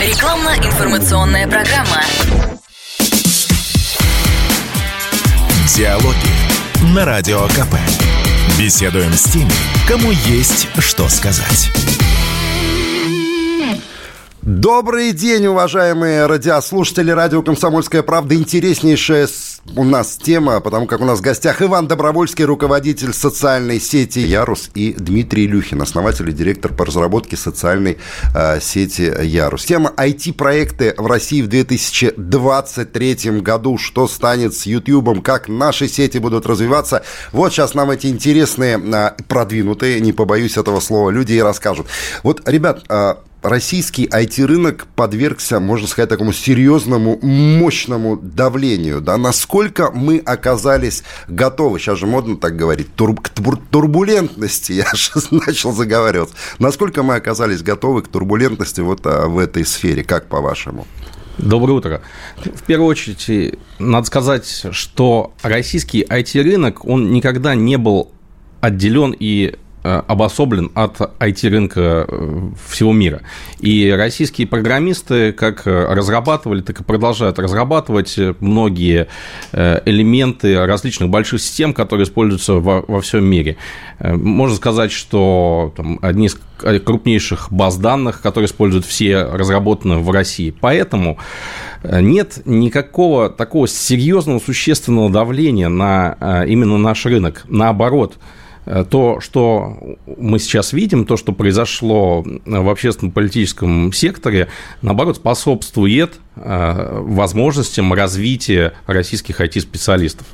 Рекламно-информационная программа. Диалоги на Радио КП. Беседуем с теми, кому есть что сказать. Добрый день, уважаемые радиослушатели. Радио «Комсомольская правда». Интереснейшая у нас тема, потому как у нас в гостях Иван Добровольский, руководитель социальной сети «Ярус», и Дмитрий Илюхин, основатель и директор по разработке социальной э, сети «Ярус». Тема IT-проекты в России в 2023 году. Что станет с YouTube, как наши сети будут развиваться. Вот сейчас нам эти интересные, э, продвинутые, не побоюсь этого слова, люди и расскажут. Вот, ребят, э, российский IT-рынок подвергся, можно сказать, такому серьезному, мощному давлению. Да? Насколько мы оказались готовы, сейчас же модно так говорить, тур, к турбулентности, я сейчас начал заговариваться. Насколько мы оказались готовы к турбулентности вот а, в этой сфере, как по-вашему? Доброе утро. В первую очередь, надо сказать, что российский IT-рынок, он никогда не был отделен и обособлен от IT-рынка э, всего мира. И российские программисты как разрабатывали, так и продолжают разрабатывать многие э, элементы различных больших систем, которые используются во, во всем мире. Можно сказать, что там, одни из крупнейших баз данных, которые используют все, разработаны в России. Поэтому нет никакого такого серьезного, существенного давления на именно наш рынок. Наоборот, Э, то, что мы сейчас видим, то, что произошло в общественно-политическом секторе, наоборот, способствует э, возможностям развития российских IT-специалистов.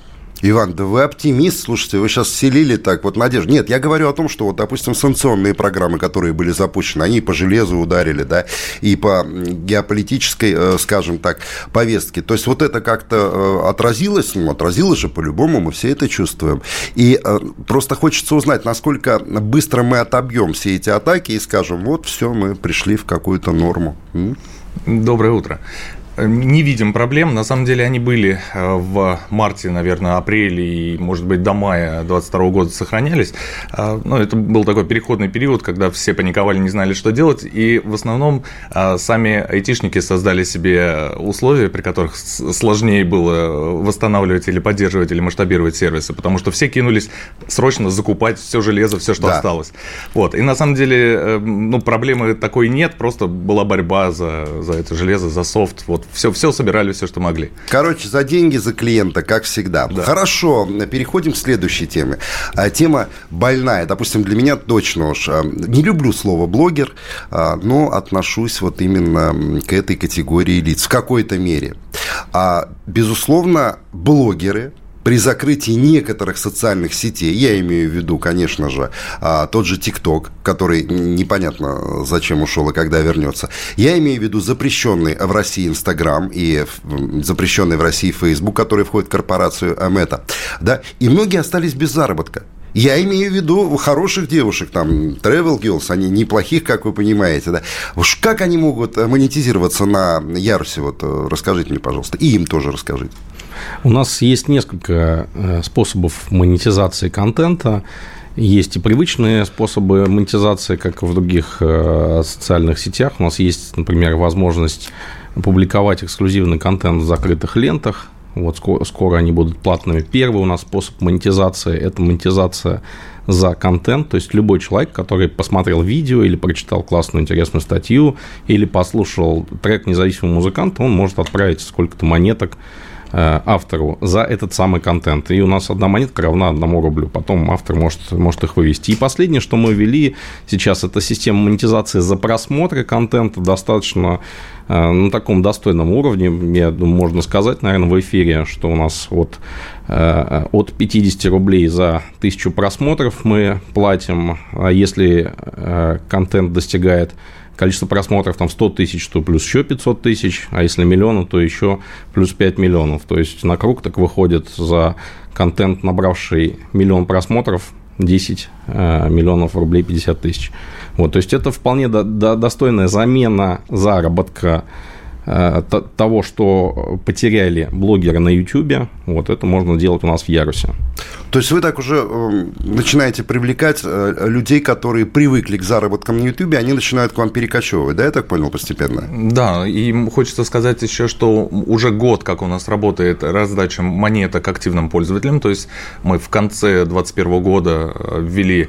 Иван, да вы оптимист, слушайте, вы сейчас селили так вот надежду. Нет, я говорю о том, что вот, допустим, санкционные программы, которые были запущены, они по железу ударили, да, и по геополитической, э, скажем так, повестке. То есть вот это как-то э, отразилось, ну, отразилось же по-любому, мы все это чувствуем. И э, просто хочется узнать, насколько быстро мы отобьем все эти атаки и скажем, вот все, мы пришли в какую-то норму. Доброе утро не видим проблем. На самом деле они были э, в марте, наверное, апреле и, может быть, до мая 2022 года сохранялись. Э, ну, это был такой переходный период, когда все паниковали, не знали, что делать. И в основном э, сами айтишники создали себе условия, при которых сложнее было восстанавливать или поддерживать или масштабировать сервисы, потому что все кинулись срочно закупать все железо, все, что да. осталось. Вот. И на самом деле ну, проблемы такой нет, просто была борьба за, за это железо, за софт. Вот все, все собирали, все, что могли. Короче, за деньги, за клиента, как всегда. Да. Хорошо, переходим к следующей теме. А, тема больная. Допустим, для меня точно уж. А, не люблю слово блогер, а, но отношусь вот именно к этой категории лиц в какой-то мере. Безусловно, блогеры – при закрытии некоторых социальных сетей, я имею в виду, конечно же, а, тот же ТикТок, который непонятно зачем ушел и когда вернется, я имею в виду запрещенный в России Инстаграм и запрещенный в России Фейсбук, который входит в корпорацию Мета, да, и многие остались без заработка. Я имею в виду хороших девушек, там, travel girls, они неплохих, как вы понимаете, да. Уж как они могут монетизироваться на Ярусе, вот э, расскажите мне, пожалуйста, и им тоже расскажите. У нас есть несколько э, способов монетизации контента. Есть и привычные способы монетизации, как в других э, социальных сетях. У нас есть, например, возможность публиковать эксклюзивный контент в закрытых лентах. Вот скоро, скоро они будут платными. Первый у нас способ монетизации – это монетизация за контент, то есть любой человек, который посмотрел видео или прочитал классную интересную статью или послушал трек независимого музыканта, он может отправить сколько-то монеток автору за этот самый контент. И у нас одна монетка равна одному рублю. Потом автор может, может их вывести. И последнее, что мы ввели сейчас, это система монетизации за просмотры контента достаточно э, на таком достойном уровне, я думаю, можно сказать, наверное, в эфире, что у нас от, э, от 50 рублей за тысячу просмотров мы платим, а если контент достигает количество просмотров там 100 тысяч, то плюс еще 500 тысяч, а если миллиона, то еще плюс 5 миллионов. То есть на круг так выходит за контент, набравший миллион просмотров, 10 э, миллионов рублей 50 тысяч. Вот, то есть это вполне до, до, достойная замена заработка того, что потеряли блогеры на YouTube, Вот это можно делать у нас в Ярусе. То есть вы так уже э, начинаете привлекать э, людей, которые привыкли к заработкам на YouTube, они начинают к вам перекочевывать, да, я так понял, постепенно? Да, и хочется сказать еще, что уже год, как у нас работает раздача монеток активным пользователям, то есть мы в конце 2021 года э, ввели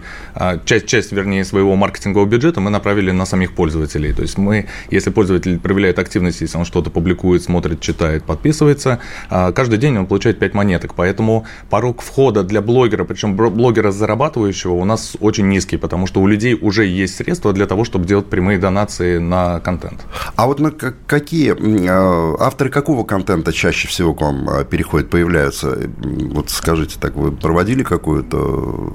часть, часть, вернее, своего маркетингового бюджета мы направили на самих пользователей. То есть мы, если пользователь проявляет активность, если он что-то публикует, смотрит, читает, подписывается, каждый день он получает 5 монеток, поэтому порог входа для блогера, причем блогера зарабатывающего, у нас очень низкий, потому что у людей уже есть средства для того, чтобы делать прямые донации на контент. А вот на какие а, авторы какого контента чаще всего к вам а, переходят, появляются? Вот скажите, так вы проводили какую-то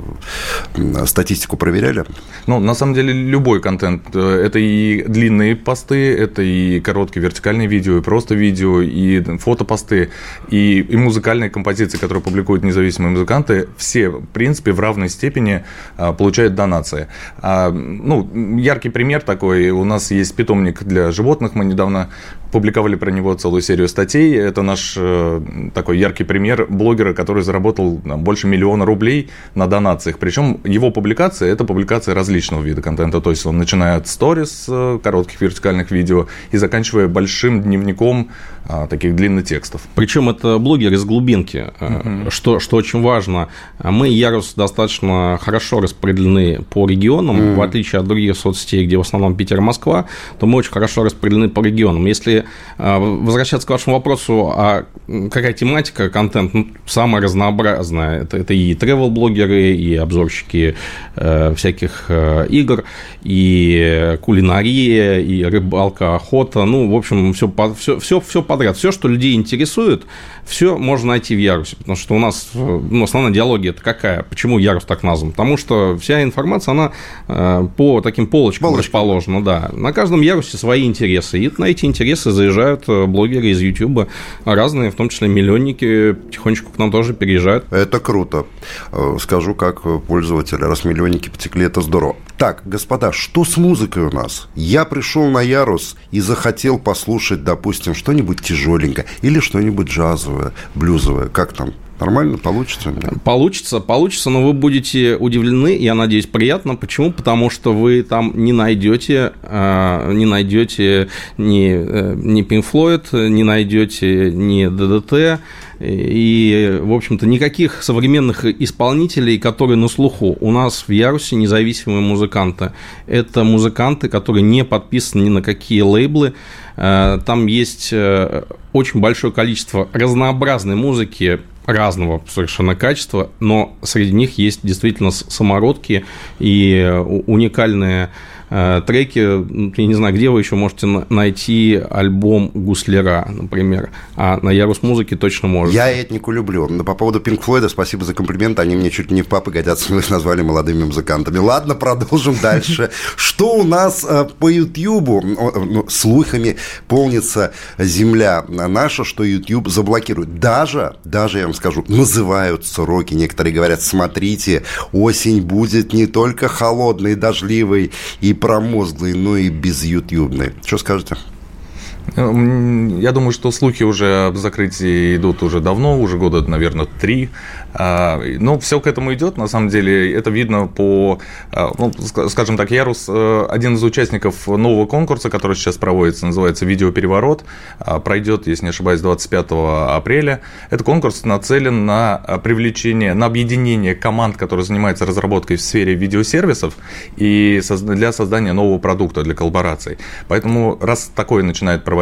статистику, проверяли? Ну, на самом деле, любой контент. Э, это и длинные посты, это и короткие вертикальные видео, и просто видео, и фотопосты, и, и музыкальные композиции, которые публикуют независимые музыканты, все, в принципе, в равной степени а, получают донации. А, ну, яркий пример такой, у нас есть питомник для животных, мы недавно публиковали про него целую серию статей. Это наш э, такой яркий пример блогера, который заработал больше миллиона рублей на донациях. Причем его публикации – это публикации различного вида контента. То есть он начинает с сторис, э, коротких вертикальных видео, и заканчивая большим дневником а, таких длинных текстов. Причем это блогер из глубинки, угу. что, что очень важно. Мы, Ярус, достаточно хорошо распределены по регионам, угу. в отличие от других соцсетей, где в основном Питер и Москва, то мы очень хорошо распределены по регионам. Если а, возвращаться к вашему вопросу, а какая тематика, контент, ну, самая разнообразная. Это, это и travel-блогеры, и обзорщики э, всяких э, игр, и кулинария, и рыбалка, охота. Ну, в общем, все, все, все, подряд. Все, что людей интересует, все можно найти в Ярусе, потому что у нас ну, основная диалогия это какая? Почему Ярус так назван? Потому что вся информация, она э, по таким полочкам Полочки. расположена, да. На каждом Ярусе свои интересы, и на эти интересы заезжают э, блогеры из Ютуба, разные, в том числе миллионники, потихонечку к нам тоже переезжают. Это круто. Э, скажу как пользователь, раз миллионники потекли, это здорово. Так, господа, что с музыкой у нас? Я пришел на Ярус и захотел послушать, допустим, что-нибудь тяжеленькое или что-нибудь джазовое джазовая, блюзовая. Как там? Нормально получится? Получится, получится, но вы будете удивлены, я надеюсь, приятно. Почему? Потому что вы там не найдете, э, не найдете ни, э, ни Pink Floyd, не найдете ни ДДТ, и, в общем-то, никаких современных исполнителей, которые на слуху. У нас в Ярусе независимые музыканты. Это музыканты, которые не подписаны ни на какие лейблы. Э, там есть очень большое количество разнообразной музыки, разного совершенно качества, но среди них есть действительно самородки и уникальные Э, треки, я не знаю, где вы еще можете найти альбом Гусляра, например, а на Ярус музыке точно можете. Я этнику люблю. Но по поводу Пинк Флойда, спасибо за комплимент, они мне чуть не папы годятся, мы их назвали молодыми музыкантами. Ладно, продолжим дальше. Что у нас э, по Ютьюбу? Ну, слухами полнится земля наша, что YouTube заблокирует. Даже, даже, я вам скажу, называют сроки. Некоторые говорят, смотрите, осень будет не только холодной, дождливой и промозглый, но и безютюбный. Что скажете? Я думаю, что слухи уже об закрытии идут уже давно, уже года, наверное, три. А, но все к этому идет, на самом деле, это видно по, а, ну, скажем так, Ярус, э, один из участников нового конкурса, который сейчас проводится, называется «Видеопереворот», а, пройдет, если не ошибаюсь, 25 апреля. Этот конкурс нацелен на привлечение, на объединение команд, которые занимаются разработкой в сфере видеосервисов и для создания нового продукта, для коллабораций. Поэтому, раз такое начинает проводиться,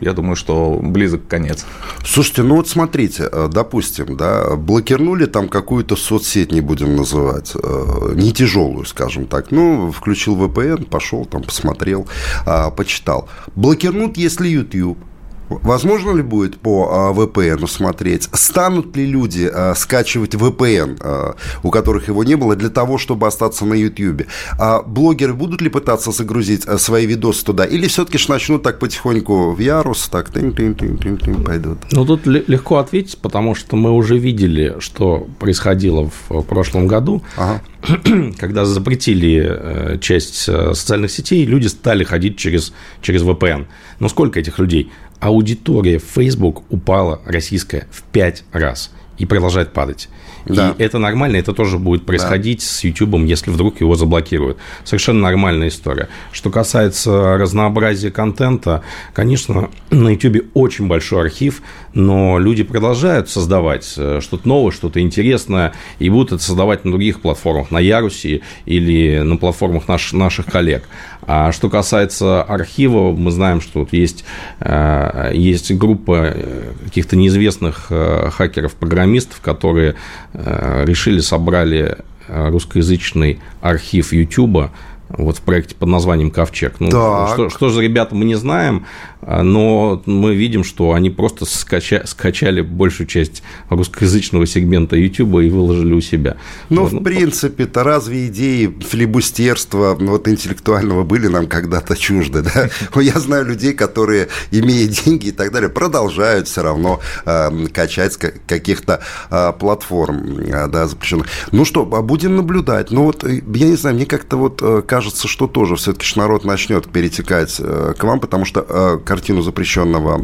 я думаю, что близок конец. Слушайте, ну вот смотрите, э, допустим, да, блокирнули там какую-то соцсеть, не будем называть, э, не тяжелую, скажем так. Ну, включил VPN, пошел там, посмотрел, э, почитал. Блокирнут, если YouTube. Возможно ли будет по VPN смотреть, станут ли люди а, скачивать VPN, а, у которых его не было, для того, чтобы остаться на YouTube? А блогеры будут ли пытаться загрузить а, свои видосы туда? Или все-таки начнут так потихоньку в ярус, так тын -тын -тын -тын -тын, пойдут? Ну, тут легко ответить, потому что мы уже видели, что происходило в прошлом году. Ага когда запретили часть социальных сетей, люди стали ходить через, через VPN. Но сколько этих людей? Аудитория Facebook упала российская в 5 раз и продолжает падать. Да. И это нормально, это тоже будет происходить да. с YouTube, если вдруг его заблокируют. Совершенно нормальная история. Что касается разнообразия контента, конечно, на YouTube очень большой архив, но люди продолжают создавать э, что-то новое, что-то интересное, и будут это создавать на других платформах, на Ярусе или на платформах наш, наших коллег. А что касается архива, мы знаем, что тут есть, э, есть группа э, каких-то неизвестных хакеров-программистов, которые решили, собрали русскоязычный архив YouTube вот в проекте под названием «Ковчег». Ну, что, что же, ребята, мы не знаем, а, но мы видим, что они просто скача, скачали большую часть русскоязычного сегмента YouTube и выложили у себя. Ну, вот, в ну, принципе-то разве идеи флибустерства ну, вот, интеллектуального были нам когда-то чужды, да? Я знаю людей, которые, имея деньги и так далее, продолжают все равно э, качать каких-то э, платформ, э, да, запрещенных. Ну что, будем наблюдать. Ну вот, э, я не знаю, мне как-то вот кажется, что тоже все-таки народ начнет перетекать к вам, потому что картину запрещенного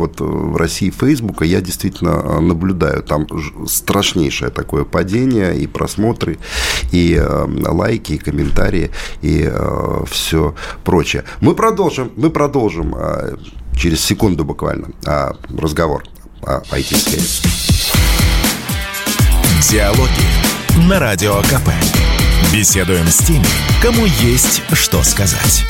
вот в России Фейсбука я действительно э, наблюдаю. Там страшнейшее такое падение, и просмотры, и э, лайки, и комментарии, и э, все прочее. Мы продолжим, мы продолжим через секунду буквально разговор о IT-сфере. Диалоги на Радио КП. Беседуем с теми, кому есть что сказать.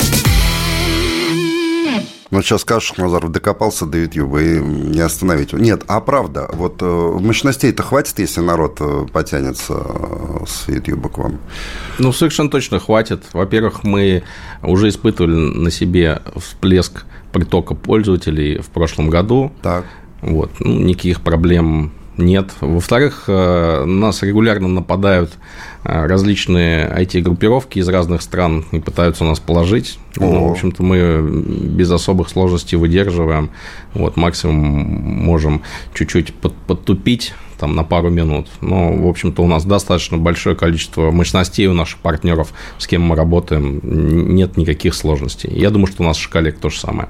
Ну, сейчас скажешь, Назаров докопался до YouTube и не остановить его. Нет, а правда, вот э, мощностей-то хватит, если народ э, потянется э, с YouTube к вам? Ну, совершенно точно хватит. Во-первых, мы уже испытывали на себе всплеск притока пользователей в прошлом году. Так. Вот, ну, никаких проблем нет. Во-вторых, нас регулярно нападают Э, различные IT-группировки из разных стран и пытаются нас положить. Ну, в общем-то, мы без особых сложностей выдерживаем. Вот, максимум можем чуть-чуть под, подтупить там, на пару минут. Но, в общем-то, у нас достаточно большое количество мощностей у наших партнеров, с кем мы работаем. Нет никаких сложностей. Я думаю, что у наших коллег то же самое.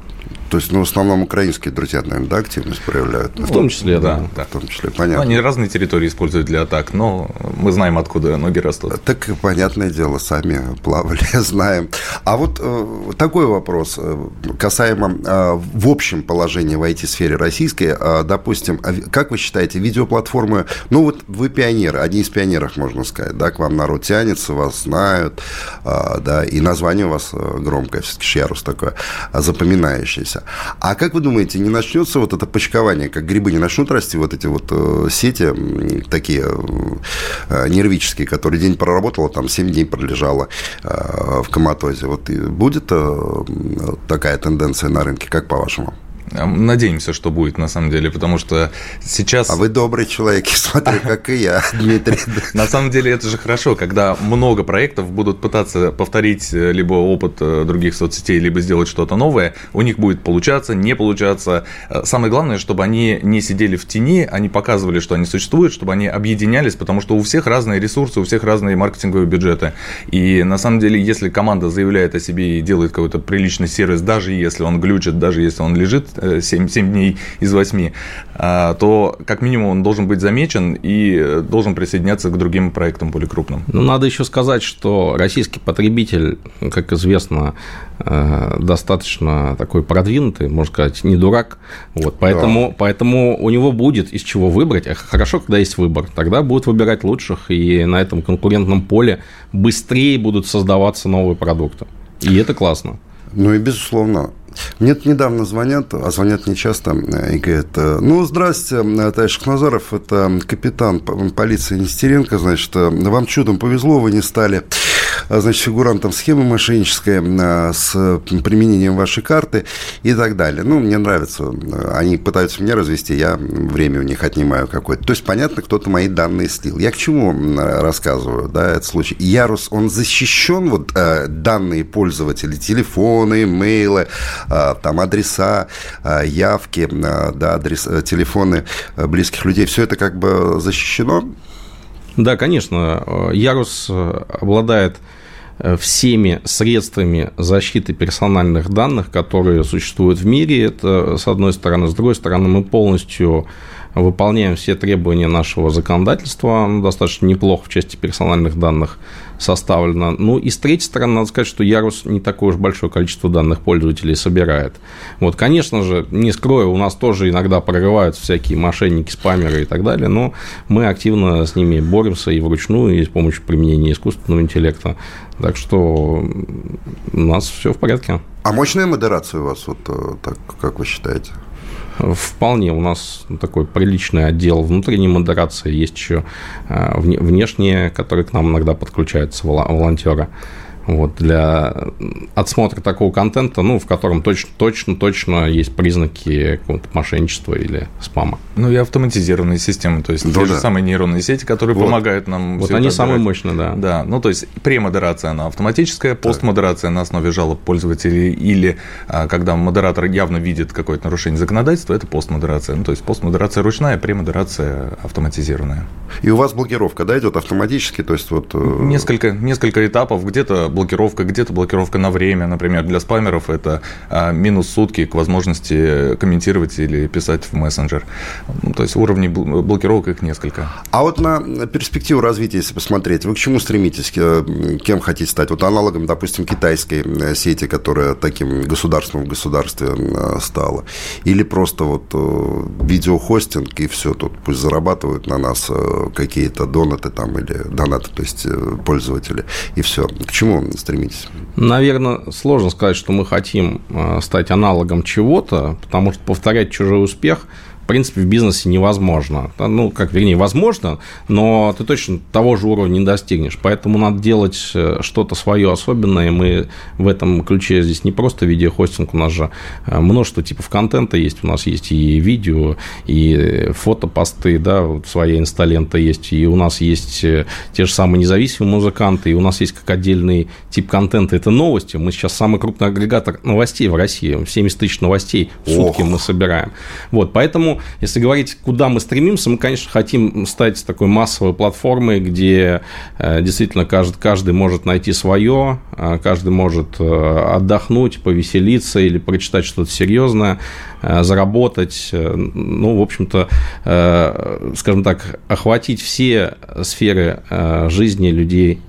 То есть, ну, в основном украинские друзья, наверное, да, активность проявляют? В том числе, да. да. В том числе, понятно. Они разные территории используют для атак, но мы знаем, откуда ноги растут. Так, понятное дело, сами плавали, знаем. А вот э, такой вопрос э, касаемо э, в общем положении в IT-сфере российской. Э, допустим, а как вы считаете, видеоплатформы, ну вот вы пионеры, одни из пионеров, можно сказать, да, к вам народ тянется, вас знают, э, да, и название у вас э, громкое, все-таки Шярус такое, запоминающееся. А как вы думаете, не начнется вот это почкование, как грибы не начнут расти вот эти вот э, сети такие э, нервические, которые день проработала, там 7 дней пролежала э, в коматозе. Вот будет такая тенденция на рынке, как по-вашему? Надеемся, что будет на самом деле, потому что сейчас... А вы добрый человек, смотри, как и я, Дмитрий. На самом деле это же хорошо, когда много проектов будут пытаться повторить э, либо опыт э, других соцсетей, либо сделать что-то новое, у них будет получаться, не получаться. Э, самое главное, чтобы они не сидели в тени, они показывали, что они существуют, чтобы они объединялись, потому что у всех разные ресурсы, у всех разные маркетинговые бюджеты. И на самом деле, если команда заявляет о себе и делает какой-то приличный сервис, даже если он глючит, даже если он лежит 7, 7 дней из 8, а, то как минимум он должен быть замечен и должен присоединяться к другим проектам более крупным. Ну, надо еще сказать, что российский потребитель, как известно, э, достаточно такой продвинутый, можно сказать, не дурак. Вот, поэтому, да. поэтому у него будет из чего выбрать. Хорошо, когда есть выбор. Тогда будут выбирать лучших, и на этом конкурентном поле быстрее будут создаваться новые продукты. И это классно. Ну и безусловно, мне недавно звонят, а звонят не часто, и говорят, ну, здрасте, товарищ Шахназаров, это капитан полиции Нестеренко, значит, вам чудом повезло, вы не стали значит, фигурантом схемы мошеннической а, с применением вашей карты и так далее. Ну, мне нравится. Они пытаются меня развести, я время у них отнимаю какое-то. То есть, понятно, кто-то мои данные слил. Я к чему рассказываю, да, этот случай? Ярус, он защищен, вот, э, данные пользователей, телефоны, имейлы, э, там, адреса, э, явки, да, адрес, телефоны близких людей, все это как бы защищено? Да, конечно. Ярус обладает всеми средствами защиты персональных данных, которые существуют в мире. Это с одной стороны. С другой стороны, мы полностью выполняем все требования нашего законодательства, достаточно неплохо в части персональных данных составлено. Ну и с третьей стороны, надо сказать, что Ярус не такое уж большое количество данных пользователей собирает. Вот, конечно же, не скрою, у нас тоже иногда прорываются всякие мошенники, спамеры и так далее, но мы активно с ними боремся и вручную, и с помощью применения искусственного интеллекта. Так что у нас все в порядке. А мощная модерация у вас, вот э, так, как вы считаете? Вполне у нас такой приличный отдел внутренней модерации, есть еще э, внешние, которые к нам иногда подключаются, волонтеры вот, для отсмотра такого контента, ну, в котором точно, точно, точно есть признаки какого-то мошенничества или спама. Ну, и автоматизированные системы, то есть ну, те да. же самые нейронные сети, которые вот. помогают нам Вот они самые мощные, да. Да, ну, то есть премодерация, она автоматическая, постмодерация на основе жалоб пользователей или а, когда модератор явно видит какое-то нарушение законодательства, это постмодерация. Ну, то есть постмодерация ручная, премодерация автоматизированная. И у вас блокировка, да, идет автоматически, то есть вот... Э, несколько, несколько этапов, где-то блокировка, где-то блокировка на время, например, для спамеров это а, минус сутки к возможности комментировать или писать в мессенджер. Ну, то есть уровней блокировок их несколько. А вот на перспективу развития, если посмотреть, вы к чему стремитесь, кем хотите стать? Вот аналогом, допустим, китайской э, сети, которая таким государством в государстве э, стала, или просто вот э, видеохостинг и все, тут пусть зарабатывают на нас какие-то донаты там или донаты, то есть пользователи, и все. К чему стремитесь? Наверное, сложно сказать, что мы хотим стать аналогом чего-то, потому что повторять чужой успех – принципе, в бизнесе невозможно. Ну, как, вернее, возможно, но ты точно того же уровня не достигнешь. Поэтому надо делать э, что-то свое особенное. Мы в этом ключе здесь не просто видеохостинг, у нас же э, множество типов контента есть. У нас есть и видео, и фотопосты, да, вот своя инсталента есть, и у нас есть э, те же самые независимые музыканты, и у нас есть как отдельный тип контента, это новости. Мы сейчас самый крупный агрегатор новостей в России. 70 тысяч новостей в сутки Ох. мы собираем. Вот, поэтому если говорить, куда мы стремимся, мы, конечно, хотим стать такой массовой платформой, где э, действительно каждый, каждый может найти свое, а каждый может э, отдохнуть, повеселиться или прочитать что-то серьезное, э, заработать, ну, в общем-то, скажем так, охватить все сферы жизни людей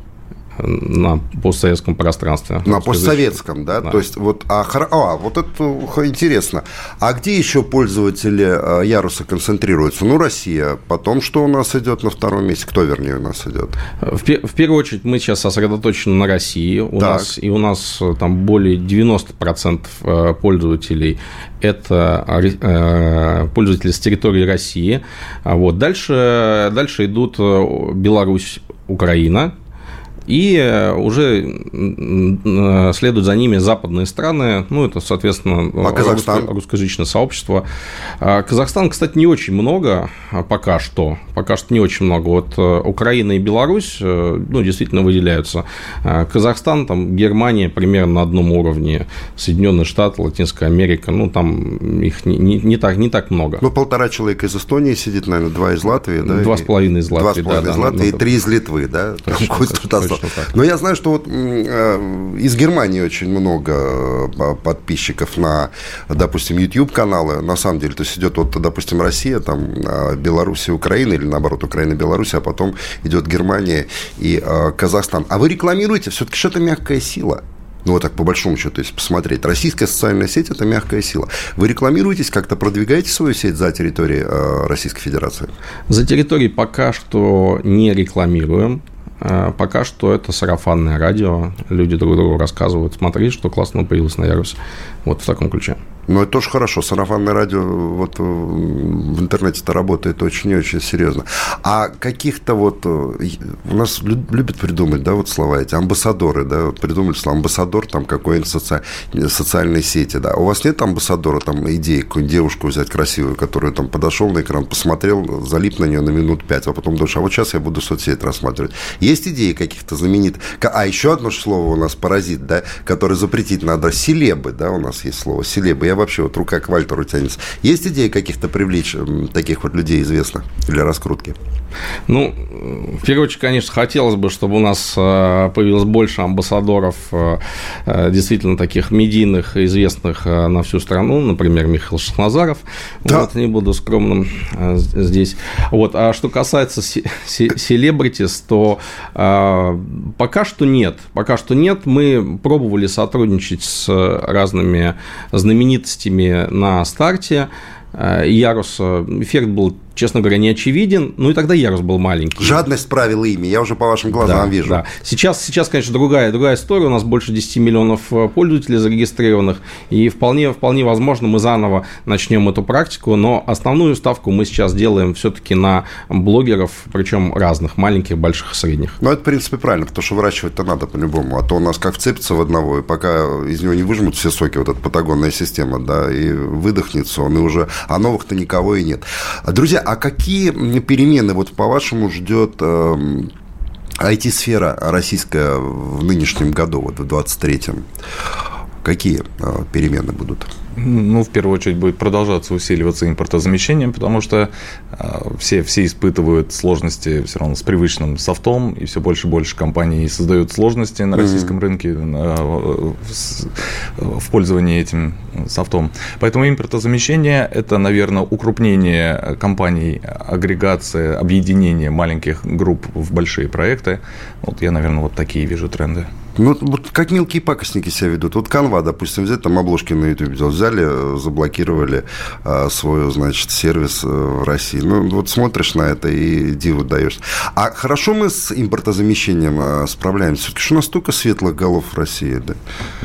на постсоветском пространстве. На постсоветском, да? да? То есть вот, а, а, вот это интересно. А где еще пользователи а, Яруса концентрируются? Ну, Россия. Потом что у нас идет на втором месте? Кто, вернее, у нас идет? В, в первую очередь мы сейчас сосредоточены на России. У так. нас, и у нас э, там более 90% э, пользователей это э, пользователи с территории России. А вот. Дальше, дальше идут Беларусь, Украина, и э, уже э, следуют за ними западные страны, ну, это, соответственно, а Казахстан? русскоязычное сообщество. А Казахстан, кстати, не очень много а пока что, пока что не очень много. Вот э, Украина и Беларусь, ну, действительно выделяются. Казахстан, там, Германия примерно на одном уровне, Соединенные Штаты, Латинская Америка, ну, там их не, не, не, так, не так много. Ну, полтора человека из Эстонии сидит, наверное, два из Латвии, да? Два с половиной из Латвии, Два с половиной да, из Латвии да, и три из Литвы, да? Точно, Точно Но я знаю, что вот э, из Германии очень много э, подписчиков на, допустим, YouTube-каналы. На самом деле, то есть идет вот, допустим, Россия, там Беларусь и Украина, или наоборот, Украина Беларусь, а потом идет Германия и э, Казахстан. А вы рекламируете все-таки что-то мягкая сила. Ну, вот так по большому счету, если посмотреть. Российская социальная сеть – это мягкая сила. Вы рекламируетесь, как-то продвигаете свою сеть за территорией Российской Федерации? За территорией пока что не рекламируем. Э, пока что это сарафанное радио. Люди друг другу рассказывают, смотри, что классно появилось на Ярусе. Вот в таком ключе. Ну, это тоже хорошо. Сарафанное радио вот э, в интернете-то работает очень и очень серьезно. А каких-то вот... Э, у нас любят придумать, да, вот слова эти, амбассадоры, да, вот придумали слово амбассадор там какой-нибудь соци... социальной сети, да. У вас нет амбассадора, там, идеи, какую-нибудь девушку взять красивую, которая там подошел на экран, посмотрел, залип на нее на минут пять, а потом думаешь, а вот сейчас я буду соцсеть рассматривать. Есть идеи каких-то знаменитых? А еще одно слово у нас паразит, да, которое запретить надо. Селебы, да, у нас есть слово селебы я вообще вот рука к Вальтеру тянется. Есть идеи каких-то привлечь таких вот людей известных для раскрутки? Ну, в первую очередь, конечно, хотелось бы, чтобы у нас э, появилось больше амбассадоров, э, э, действительно таких медийных, известных на всю страну, например, Михаил Шахназаров. Да. Вот, не буду скромным здесь. Вот. А что касается селебритис, то пока что нет. Пока что нет. Мы пробовали сотрудничать с разными знаменитостями на старте. Ярус эффект был честно говоря, не очевиден. Ну и тогда ярус был маленький. Жадность правила ими, я уже по вашим глазам да, вижу. Да. Сейчас, сейчас, конечно, другая, другая история. У нас больше 10 миллионов э, пользователей зарегистрированных. И вполне, вполне возможно, мы заново начнем эту практику. Но основную ставку мы сейчас делаем все-таки на блогеров, причем разных, маленьких, больших и средних. Ну, это, в принципе, правильно, потому что выращивать-то надо по-любому. А то у нас как вцепится в одного, и пока из него не выжмут все соки, вот эта патагонная система, да, и выдохнется он, и уже... А новых-то никого и нет. Друзья, а какие перемены, вот по-вашему, ждет IT-сфера эм, российская в нынешнем году, вот в 23-м? Какие э, перемены будут? Ну, в первую очередь будет продолжаться усиливаться импортозамещение, потому что а, все, все испытывают сложности все равно с привычным софтом, и все больше и больше компаний создают сложности на российском mm-hmm. рынке в, в пользовании этим софтом. Поэтому импортозамещение – это, наверное, укрупнение компаний, агрегация, объединение маленьких групп в большие проекты. Вот я, наверное, вот такие вижу тренды. Ну, вот как мелкие пакостники себя ведут. Вот канва, допустим, взять, там обложки на YouTube взяли, заблокировали а, свой, значит, сервис э, в России. Ну, вот смотришь на это и диву даешь. А хорошо мы с импортозамещением справляемся? Все-таки что у нас столько светлых голов в России, да?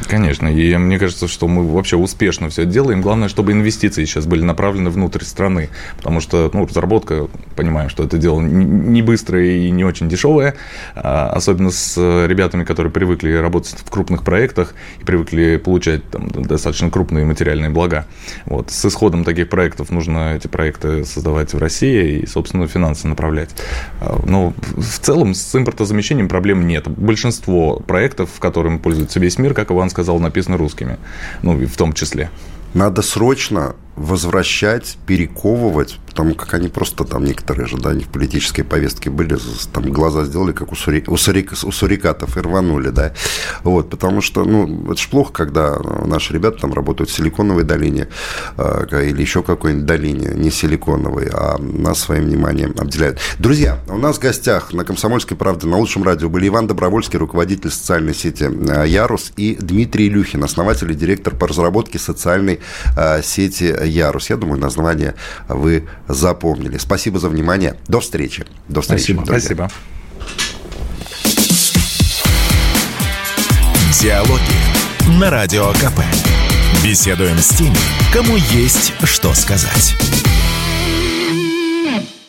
Конечно, и мне кажется, что мы вообще успешно все делаем. Главное, чтобы инвестиции сейчас были направлены внутрь страны, потому что, ну, разработка, понимаем, что это дело не быстрое и не очень дешевое, а, особенно с ребятами, которые привыкли привыкли работать в крупных проектах и привыкли получать там, достаточно крупные материальные блага. Вот. С исходом таких проектов нужно эти проекты создавать в России и, собственно, финансы направлять. А, но в целом с импортозамещением проблем нет. Большинство проектов, которыми пользуется весь мир, как Иван сказал, написаны русскими. Ну, в том числе. Надо срочно возвращать, перековывать, потому как они просто там некоторые же, да, они в политической повестке были, там глаза сделали, как у, сури, у, сурик, у сурикатов и рванули, да, вот, потому что, ну, это же плохо, когда наши ребята там работают в Силиконовой долине э, или еще какой-нибудь долине, не силиконовой, а нас своим вниманием обделяют. Друзья, у нас в гостях на «Комсомольской правде» на лучшем радио были Иван Добровольский, руководитель социальной сети э, «Ярус», и Дмитрий Илюхин, основатель и директор по разработке социальной э, сети «Ярус». Я думаю, название вы запомнили. Спасибо за внимание. До встречи. До встречи. Спасибо. Друзья. Спасибо. Диалоги на Радио КП. Беседуем с теми, кому есть что сказать.